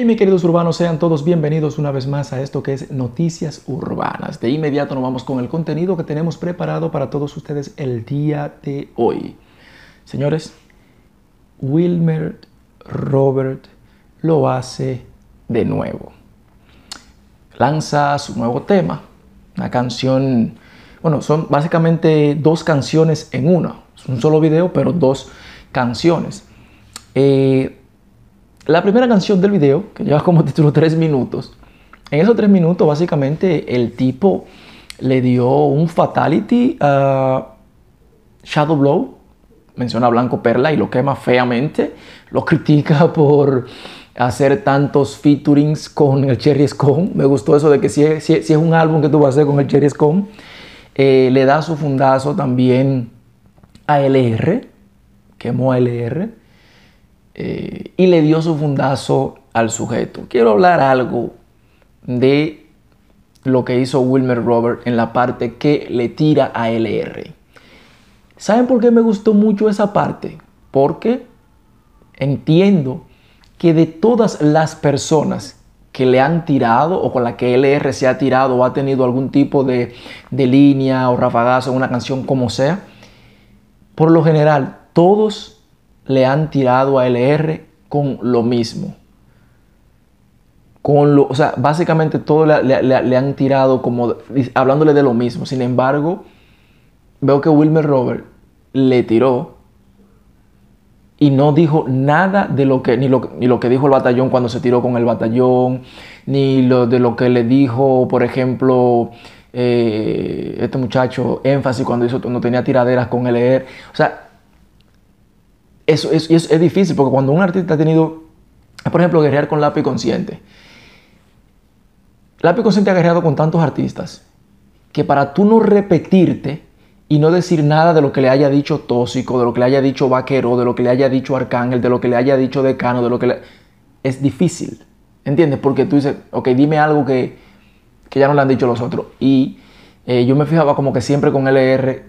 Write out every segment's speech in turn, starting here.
Hey, mis queridos urbanos, sean todos bienvenidos una vez más a esto que es Noticias Urbanas. De inmediato nos vamos con el contenido que tenemos preparado para todos ustedes el día de hoy. Señores, Wilmer Robert lo hace de nuevo. Lanza su nuevo tema, una canción, bueno, son básicamente dos canciones en una. Es un solo video, pero dos canciones. Eh, la primera canción del video, que lleva como título tres minutos, en esos tres minutos básicamente el tipo le dio un fatality a Shadow Blow, menciona a Blanco Perla y lo quema feamente, lo critica por hacer tantos featurings con el Cherry Scone. Me gustó eso de que si es, un álbum que tú vas a hacer con el Cherry Scone, eh, le da su fundazo también a LR, quemó a LR. Eh, y le dio su fundazo al sujeto. Quiero hablar algo de lo que hizo Wilmer Robert en la parte que le tira a LR. ¿Saben por qué me gustó mucho esa parte? Porque entiendo que de todas las personas que le han tirado o con la que LR se ha tirado o ha tenido algún tipo de, de línea o rafagazo una canción como sea, por lo general todos le han tirado a LR con lo mismo. Con lo, o sea, básicamente todo le, han tirado como hablándole de lo mismo. Sin embargo, veo que Wilmer Robert le tiró y no dijo nada de lo que, ni lo, ni lo que dijo el batallón cuando se tiró con el batallón, ni lo de lo que le dijo, por ejemplo, eh, este muchacho énfasis cuando hizo, no tenía tiraderas con LR. O sea, eso es, es, difícil porque cuando un artista ha tenido, por ejemplo, guerrear con lápiz consciente, lápiz consciente ha guerreado con tantos artistas que para tú no repetirte y no decir nada de lo que le haya dicho Tóxico, de lo que le haya dicho Vaquero, de lo que le haya dicho Arcángel, de lo que le haya dicho Decano, de lo que le... Es difícil, ¿entiendes? Porque tú dices, ok, dime algo que, ya no le han dicho los otros. Y eh, yo me fijaba como que siempre con LR,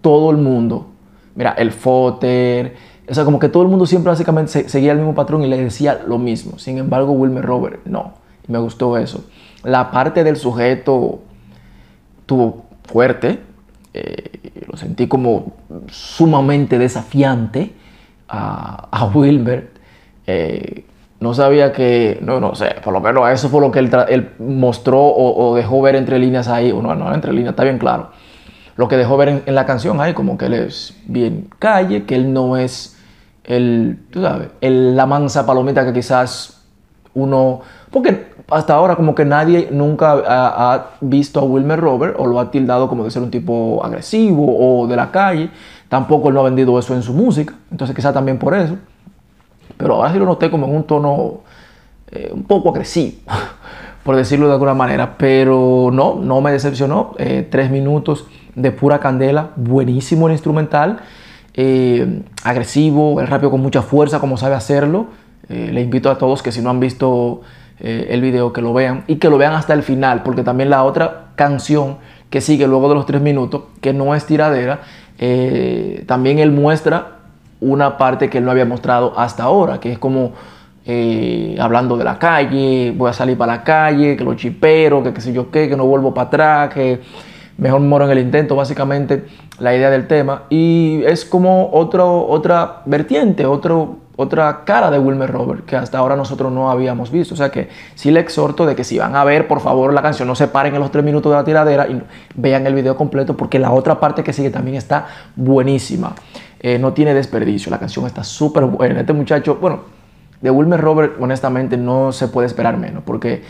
todo el mundo, mira, el Foter, o sea, como que todo el mundo siempre básicamente seguía el mismo patrón y le decía lo mismo. Sin embargo, Wilmer Robert, no. Me gustó eso. La parte del sujeto tuvo fuerte. Eh, lo sentí como sumamente desafiante a, a Wilmer. Eh, no sabía que, no, no sé, por lo menos eso fue lo que él, mostró o, dejó ver entre líneas ahí. O no, no, entre líneas, está bien claro. Lo que dejó ver en, la canción ahí, como que él es bien calle, que él no es el, tú sabes, el, la mansa palomita que quizás uno, porque hasta ahora como que nadie nunca ha, visto a Wilmer Robert o lo ha tildado como de ser un tipo agresivo o de la calle, tampoco él no ha vendido eso en su música, entonces quizás también por eso, pero ahora sí lo noté como en un tono eh, un poco agresivo, por decirlo de alguna manera, pero no, no me decepcionó, eh, tres minutos de pura candela, buenísimo el instrumental, eh, agresivo, es rápido con mucha fuerza, como sabe hacerlo. Eh, le invito a todos que si no han visto eh, el video, que lo vean y que lo vean hasta el final, porque también la otra canción que sigue luego de los tres minutos, que no es tiradera, también él muestra una parte que él no había mostrado hasta ahora, que es como hablando de la calle, voy a salir para la calle, que lo chipero, que qué sé yo qué, que no vuelvo para atrás, que mejor moro en el intento, básicamente la idea del tema. Y es como otro, otra vertiente, otro, otra cara de Wilmer Robert que hasta ahora nosotros no habíamos visto. O sea que sí le exhorto de que si van a ver, por favor, la canción, no se paren en los tres minutos de la tiradera y vean el video completo porque la otra parte que sigue también está buenísima. Eh, no tiene desperdicio, la canción está súper buena. Este muchacho, bueno, de Wilmer Robert, honestamente, no se puede esperar menos porque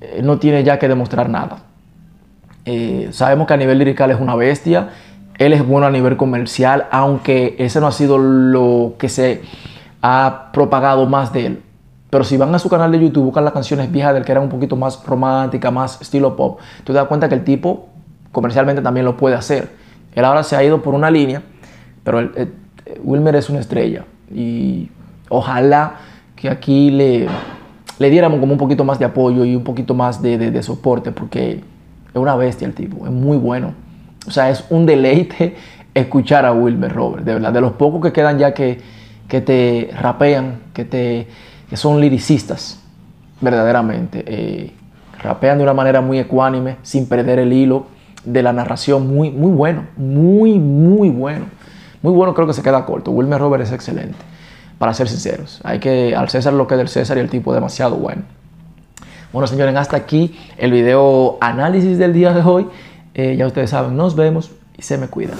eh, no tiene ya que demostrar nada. Eh, sabemos que a nivel lirical es una bestia. Él es bueno a nivel comercial, aunque ese no ha sido lo que se ha propagado más de él. Pero si van a su canal de YouTube, buscan las canciones viejas del que eran un poquito más romántica, más estilo pop, tú te das cuenta que el tipo comercialmente también lo puede hacer. Él ahora se ha ido por una línea, pero eh, Wilmer es una estrella. Y ojalá que aquí le, le diéramos como un poquito más de apoyo y un poquito más de, de soporte, porque es una bestia el tipo, es muy bueno. O sea, es un deleite escuchar a Wilmer Robert, de verdad. De los pocos que quedan ya que, que te rapean, que, te, que son liricistas. verdaderamente. Eh, rapean de una manera muy ecuánime, sin perder el hilo de la narración. Muy, muy bueno, muy, muy bueno. Muy bueno, creo que se queda corto. Wilmer Robert es excelente, para ser sinceros. Hay que al César lo que es del César y el tipo demasiado bueno. Bueno, señores, hasta aquí el video análisis del día de hoy. Eh, ya ustedes saben, nos vemos y se me cuidan.